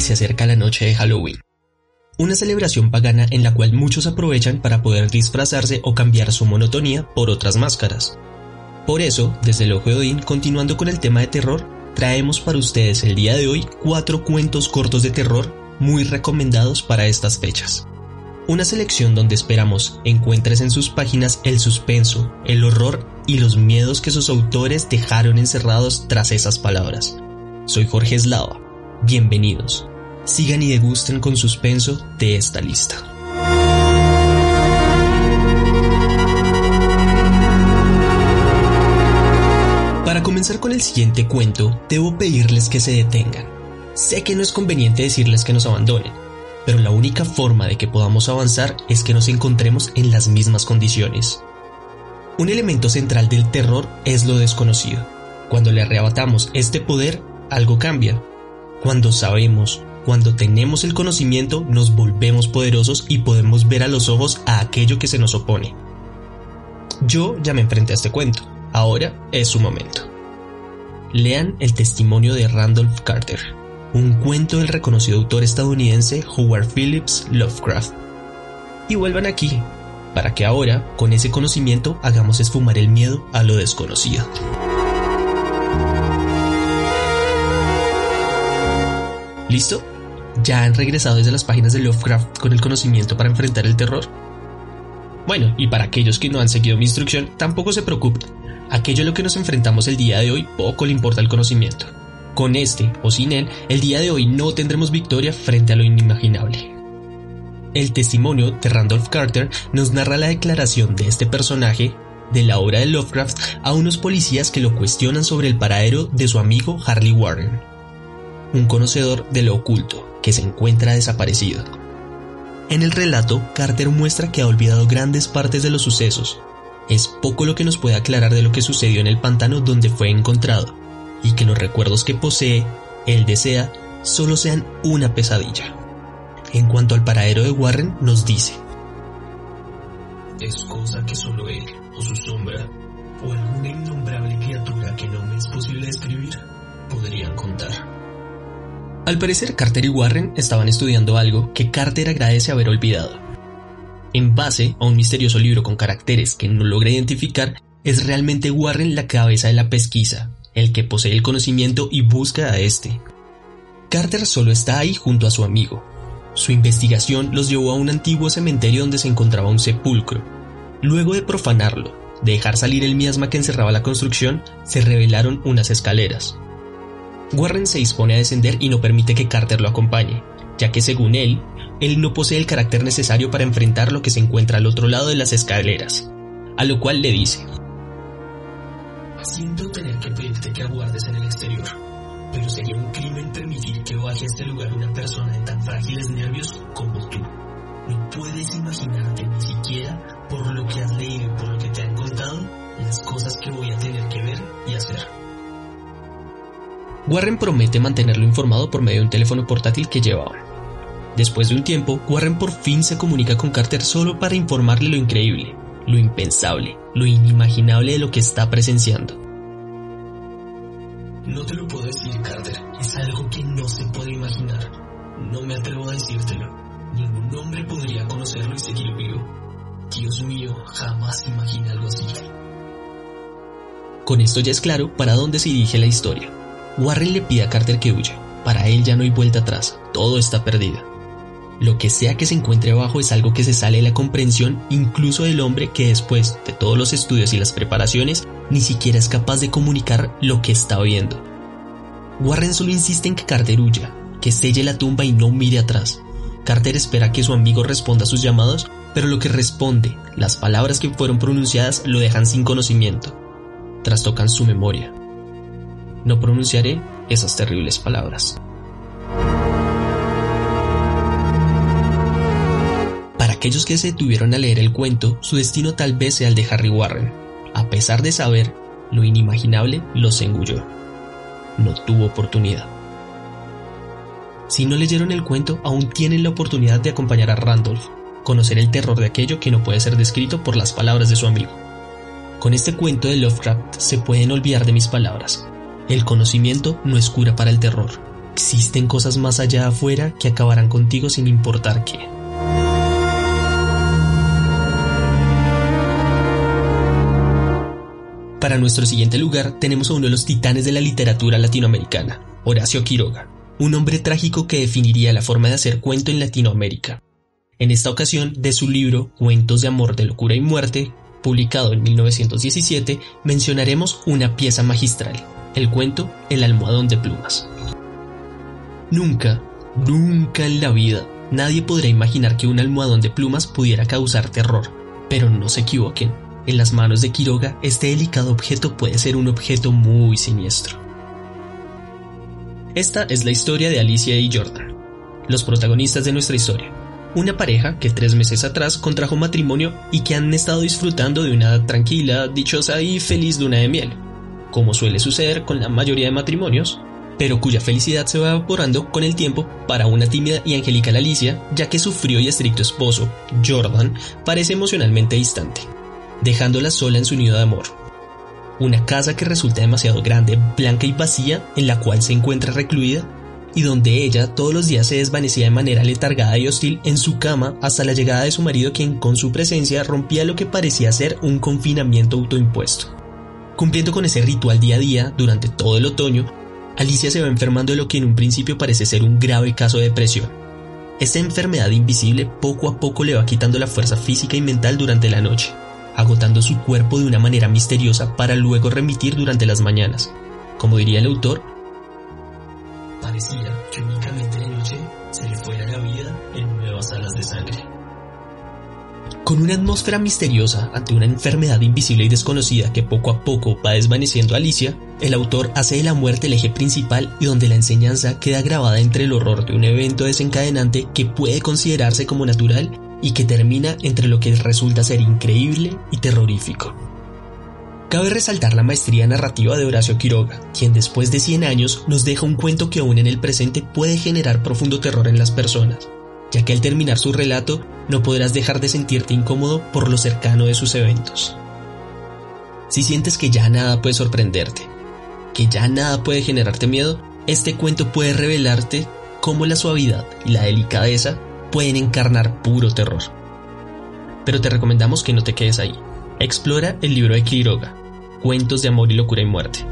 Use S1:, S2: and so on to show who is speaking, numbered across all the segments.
S1: se acerca la noche de Halloween. Una celebración pagana en la cual muchos aprovechan para poder disfrazarse o cambiar su monotonía por otras máscaras. Por eso, desde el Ojo de Odín, continuando con el tema de terror, traemos para ustedes el día de hoy cuatro cuentos cortos de terror muy recomendados para estas fechas. Una selección donde esperamos encuentres en sus páginas el suspenso, el horror y los miedos que sus autores dejaron encerrados tras esas palabras. Soy Jorge Eslava. Bienvenidos. Sigan y degusten con suspenso de esta lista. Para comenzar con el siguiente cuento, debo pedirles que se detengan. Sé que no es conveniente decirles que nos abandonen, pero la única forma de que podamos avanzar es que nos encontremos en las mismas condiciones. Un elemento central del terror es lo desconocido. Cuando le arrebatamos este poder, algo cambia. Cuando sabemos, cuando tenemos el conocimiento, nos volvemos poderosos y podemos ver a los ojos a aquello que se nos opone. Yo ya me enfrenté a este cuento, ahora es su momento. Lean el testimonio de Randolph Carter, un cuento del reconocido autor estadounidense Howard Phillips Lovecraft. Y vuelvan aquí, para que ahora, con ese conocimiento, hagamos esfumar el miedo a lo desconocido. ¿Listo? ¿Ya han regresado desde las páginas de Lovecraft con el conocimiento para enfrentar el terror? Bueno, y para aquellos que no han seguido mi instrucción, tampoco se preocupen. Aquello a lo que nos enfrentamos el día de hoy poco le importa el conocimiento. Con este o sin él, el día de hoy no tendremos victoria frente a lo inimaginable. El testimonio de Randolph Carter nos narra la declaración de este personaje de la obra de Lovecraft a unos policías que lo cuestionan sobre el paradero de su amigo Harley Warren, un conocedor de lo oculto que se encuentra desaparecido. En el relato, Carter muestra que ha olvidado grandes partes de los sucesos. Es poco lo que nos puede aclarar de lo que sucedió en el pantano donde fue encontrado, y que los recuerdos que posee, él desea, solo sean una pesadilla. En cuanto al paradero de Warren, nos dice,
S2: Es cosa que solo él, o su sombra, o alguna innombrable criatura que no me es posible describir, podrían contar.
S1: Al parecer, Carter y Warren estaban estudiando algo que Carter agradece haber olvidado. En base a un misterioso libro con caracteres que no logra identificar, es realmente Warren la cabeza de la pesquisa, el que posee el conocimiento y busca a este. Carter solo está ahí junto a su amigo. Su investigación los llevó a un antiguo cementerio donde se encontraba un sepulcro. Luego de profanarlo, de dejar salir el miasma que encerraba la construcción, se revelaron unas escaleras. Warren se dispone a descender y no permite que Carter lo acompañe, ya que según él, él no posee el carácter necesario para enfrentar lo que se encuentra al otro lado de las escaleras, a lo cual le dice,
S2: Siento tener que pedirte que aguardes en el exterior, pero sería un crimen permitir que baje a este lugar una persona de tan frágiles nervios como tú. No puedes imaginarte ni siquiera por lo que has leído y por lo que te han contado las cosas que voy a tener que ver y hacer.
S1: Warren promete mantenerlo informado por medio de un teléfono portátil que llevaba. Después de un tiempo, Warren por fin se comunica con Carter solo para informarle lo increíble, lo impensable, lo inimaginable de lo que está presenciando.
S2: No te lo puedo decir, Carter. Es algo que no se puede imaginar. No me atrevo a decírtelo. Ningún hombre podría conocerlo y seguir vivo. Dios mío, jamás imaginé algo así.
S1: Con esto ya es claro para dónde se dirige la historia. Warren le pide a Carter que huya. Para él ya no hay vuelta atrás, todo está perdido. Lo que sea que se encuentre abajo es algo que se sale de la comprensión incluso del hombre que después de todos los estudios y las preparaciones ni siquiera es capaz de comunicar lo que está viendo. Warren solo insiste en que Carter huya, que selle la tumba y no mire atrás. Carter espera que su amigo responda a sus llamados, pero lo que responde, las palabras que fueron pronunciadas lo dejan sin conocimiento, trastocan su memoria. No pronunciaré esas terribles palabras. Para aquellos que se detuvieron a leer el cuento, su destino tal vez sea el de Harry Warren. A pesar de saber, lo inimaginable los engulló. No tuvo oportunidad. Si no leyeron el cuento, aún tienen la oportunidad de acompañar a Randolph, conocer el terror de aquello que no puede ser descrito por las palabras de su amigo. Con este cuento de Lovecraft se pueden olvidar de mis palabras. El conocimiento no es cura para el terror. Existen cosas más allá afuera que acabarán contigo sin importar qué. Para nuestro siguiente lugar tenemos a uno de los titanes de la literatura latinoamericana, Horacio Quiroga, un hombre trágico que definiría la forma de hacer cuento en Latinoamérica. En esta ocasión, de su libro Cuentos de Amor, de Locura y Muerte, publicado en 1917, mencionaremos una pieza magistral, el cuento El almohadón de plumas. Nunca, nunca en la vida, nadie podrá imaginar que un almohadón de plumas pudiera causar terror, pero no se equivoquen. En las manos de Quiroga, este delicado objeto puede ser un objeto muy siniestro. Esta es la historia de Alicia y Jordan, los protagonistas de nuestra historia. Una pareja que tres meses atrás contrajo matrimonio y que han estado disfrutando de una tranquila, dichosa y feliz luna de miel, como suele suceder con la mayoría de matrimonios, pero cuya felicidad se va evaporando con el tiempo para una tímida y angelical Alicia, ya que su frío y estricto esposo, Jordan, parece emocionalmente distante, dejándola sola en su nido de amor, una casa que resulta demasiado grande, blanca y vacía, en la cual se encuentra recluida, y donde ella todos los días se desvanecía de manera letargada y hostil en su cama hasta la llegada de su marido quien con su presencia rompía lo que parecía ser un confinamiento autoimpuesto. Cumpliendo con ese ritual día a día durante todo el otoño, Alicia se va enfermando de lo que en un principio parece ser un grave caso de depresión. Esta enfermedad invisible poco a poco le va quitando la fuerza física y mental durante la noche, agotando su cuerpo de una manera misteriosa para luego remitir durante las mañanas. Como diría el autor,
S2: parecía que únicamente de noche se le fuera la vida en nuevas alas de sangre.
S1: Con una atmósfera misteriosa ante una enfermedad invisible y desconocida que poco a poco va desvaneciendo a Alicia, el autor hace de la muerte el eje principal y donde la enseñanza queda grabada entre el horror de un evento desencadenante que puede considerarse como natural y que termina entre lo que resulta ser increíble y terrorífico. Cabe resaltar la maestría narrativa de Horacio Quiroga, quien después de 100 años nos deja un cuento que aún en el presente puede generar profundo terror en las personas, ya que al terminar su relato no podrás dejar de sentirte incómodo por lo cercano de sus eventos. Si sientes que ya nada puede sorprenderte, que ya nada puede generarte miedo, este cuento puede revelarte cómo la suavidad y la delicadeza pueden encarnar puro terror. Pero te recomendamos que no te quedes ahí. Explora el libro de Quiroga, Cuentos de Amor y Locura y Muerte,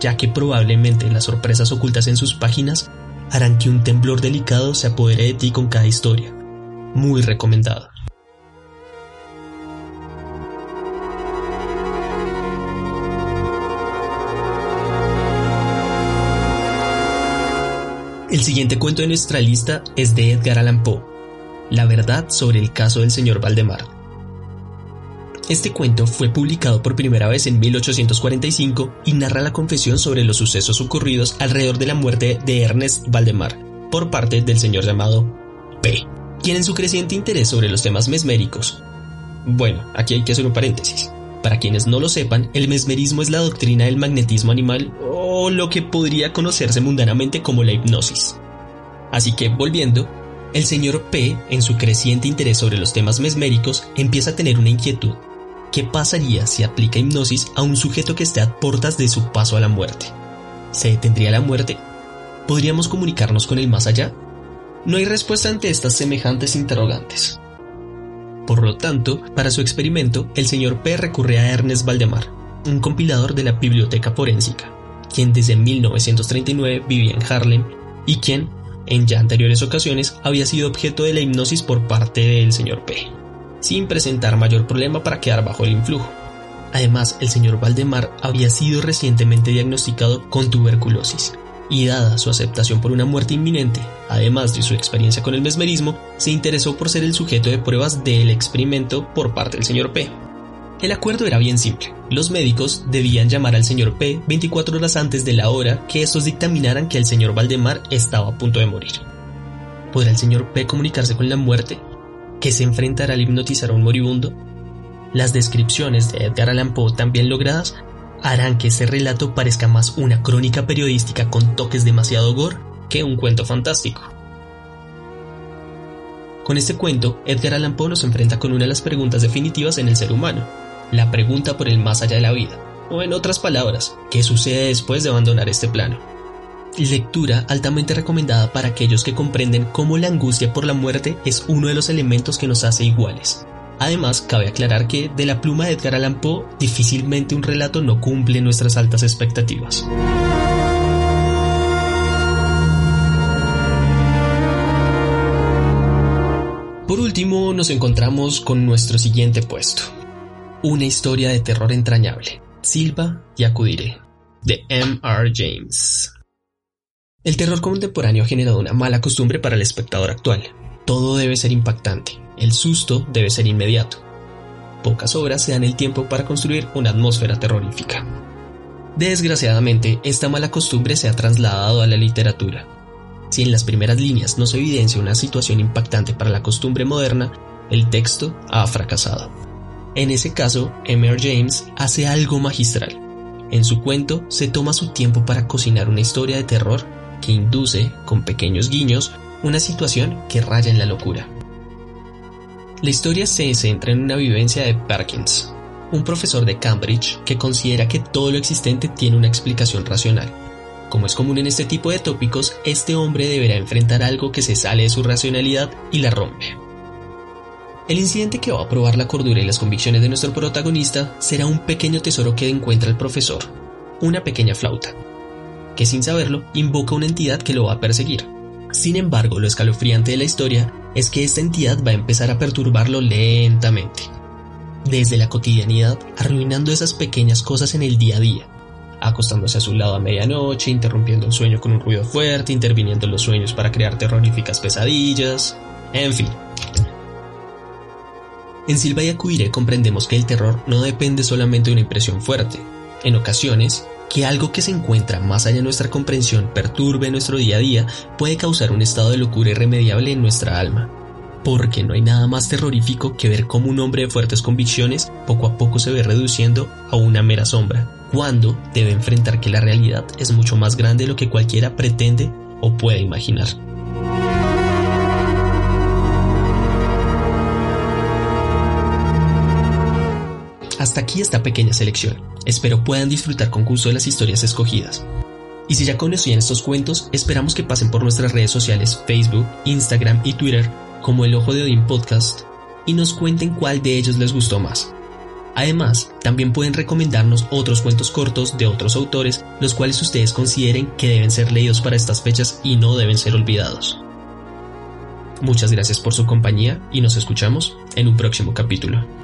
S1: ya que probablemente las sorpresas ocultas en sus páginas harán que un temblor delicado se apodere de ti con cada historia. Muy recomendado. El siguiente cuento de nuestra lista es de Edgar Allan Poe, la verdad sobre el caso del señor Valdemar. Este cuento fue publicado por primera vez en 1845 y narra la confesión sobre los sucesos ocurridos alrededor de la muerte de Ernest Valdemar por parte del señor llamado P, quien en su creciente interés sobre los temas mesméricos. Bueno, aquí hay que hacer un paréntesis. Para quienes no lo sepan, el mesmerismo es la doctrina del magnetismo animal o lo que podría conocerse mundanamente como la hipnosis. Así que, volviendo, el señor P, en su creciente interés sobre los temas mesméricos, empieza a tener una inquietud. ¿Qué pasaría si aplica hipnosis a un sujeto que esté a puertas de su paso a la muerte? ¿Se detendría la muerte? ¿Podríamos comunicarnos con el más allá? No hay respuesta ante estas semejantes interrogantes. Por lo tanto, para su experimento, el señor P recurre a Ernest Valdemar, un compilador de la Biblioteca Forénsica, quien desde 1939 vivía en Harlem y quien, en ya anteriores ocasiones había sido objeto de la hipnosis por parte del señor P, sin presentar mayor problema para quedar bajo el influjo. Además, el señor Valdemar había sido recientemente diagnosticado con tuberculosis, y dada su aceptación por una muerte inminente, además de su experiencia con el mesmerismo, se interesó por ser el sujeto de pruebas del experimento por parte del señor P. El acuerdo era bien simple. Los médicos debían llamar al señor P 24 horas antes de la hora que estos dictaminaran que el señor Valdemar estaba a punto de morir. ¿Podrá el señor P comunicarse con la muerte? ¿Que se enfrentará al hipnotizar a un moribundo? Las descripciones de Edgar Allan Poe tan bien logradas harán que este relato parezca más una crónica periodística con toques demasiado gore que un cuento fantástico. Con este cuento, Edgar Allan Poe nos enfrenta con una de las preguntas definitivas en el ser humano, la pregunta por el más allá de la vida, o en otras palabras, ¿qué sucede después de abandonar este plano? Lectura altamente recomendada para aquellos que comprenden cómo la angustia por la muerte es uno de los elementos que nos hace iguales. Además, cabe aclarar que de la pluma de Edgar Allan Poe, difícilmente un relato no cumple nuestras altas expectativas. Por último, nos encontramos con nuestro siguiente puesto, una historia de terror entrañable. Silva y acudiré, de M. R. James. El terror contemporáneo ha generado una mala costumbre para el espectador actual. Todo debe ser impactante, el susto debe ser inmediato. Pocas obras se dan el tiempo para construir una atmósfera terrorífica. Desgraciadamente, esta mala costumbre se ha trasladado a la literatura. Si en las primeras líneas no se evidencia una situación impactante para la costumbre moderna, el texto ha fracasado. En ese caso, M.R. James hace algo magistral. En su cuento se toma su tiempo para cocinar una historia de terror que induce, con pequeños guiños, una situación que raya en la locura. La historia se centra en una vivencia de Perkins, un profesor de Cambridge que considera que todo lo existente tiene una explicación racional. Como es común en este tipo de tópicos, este hombre deberá enfrentar algo que se sale de su racionalidad y la rompe. El incidente que va a probar la cordura y las convicciones de nuestro protagonista será un pequeño tesoro que encuentra el profesor, una pequeña flauta, que sin saberlo invoca una entidad que lo va a perseguir. Sin embargo, lo escalofriante de la historia es que esta entidad va a empezar a perturbarlo lentamente, desde la cotidianidad, arruinando esas pequeñas cosas en el día a día, acostándose a su lado a medianoche, interrumpiendo el sueño con un ruido fuerte, interviniendo en los sueños para crear terroríficas pesadillas, en fin, en Silva y Acudiré comprendemos que el terror no depende solamente de una impresión fuerte. En ocasiones, que algo que se encuentra más allá de nuestra comprensión perturbe nuestro día a día puede causar un estado de locura irremediable en nuestra alma. Porque no hay nada más terrorífico que ver cómo un hombre de fuertes convicciones poco a poco se ve reduciendo a una mera sombra, cuando debe enfrentar que la realidad es mucho más grande de lo que cualquiera pretende o puede imaginar. Hasta aquí esta pequeña selección. Espero puedan disfrutar con gusto de las historias escogidas. Y si ya conocían estos cuentos, esperamos que pasen por nuestras redes sociales Facebook, Instagram y Twitter como el Ojo de Odín Podcast y nos cuenten cuál de ellos les gustó más. Además, también pueden recomendarnos otros cuentos cortos de otros autores, los cuales ustedes consideren que deben ser leídos para estas fechas y no deben ser olvidados. Muchas gracias por su compañía y nos escuchamos en un próximo capítulo.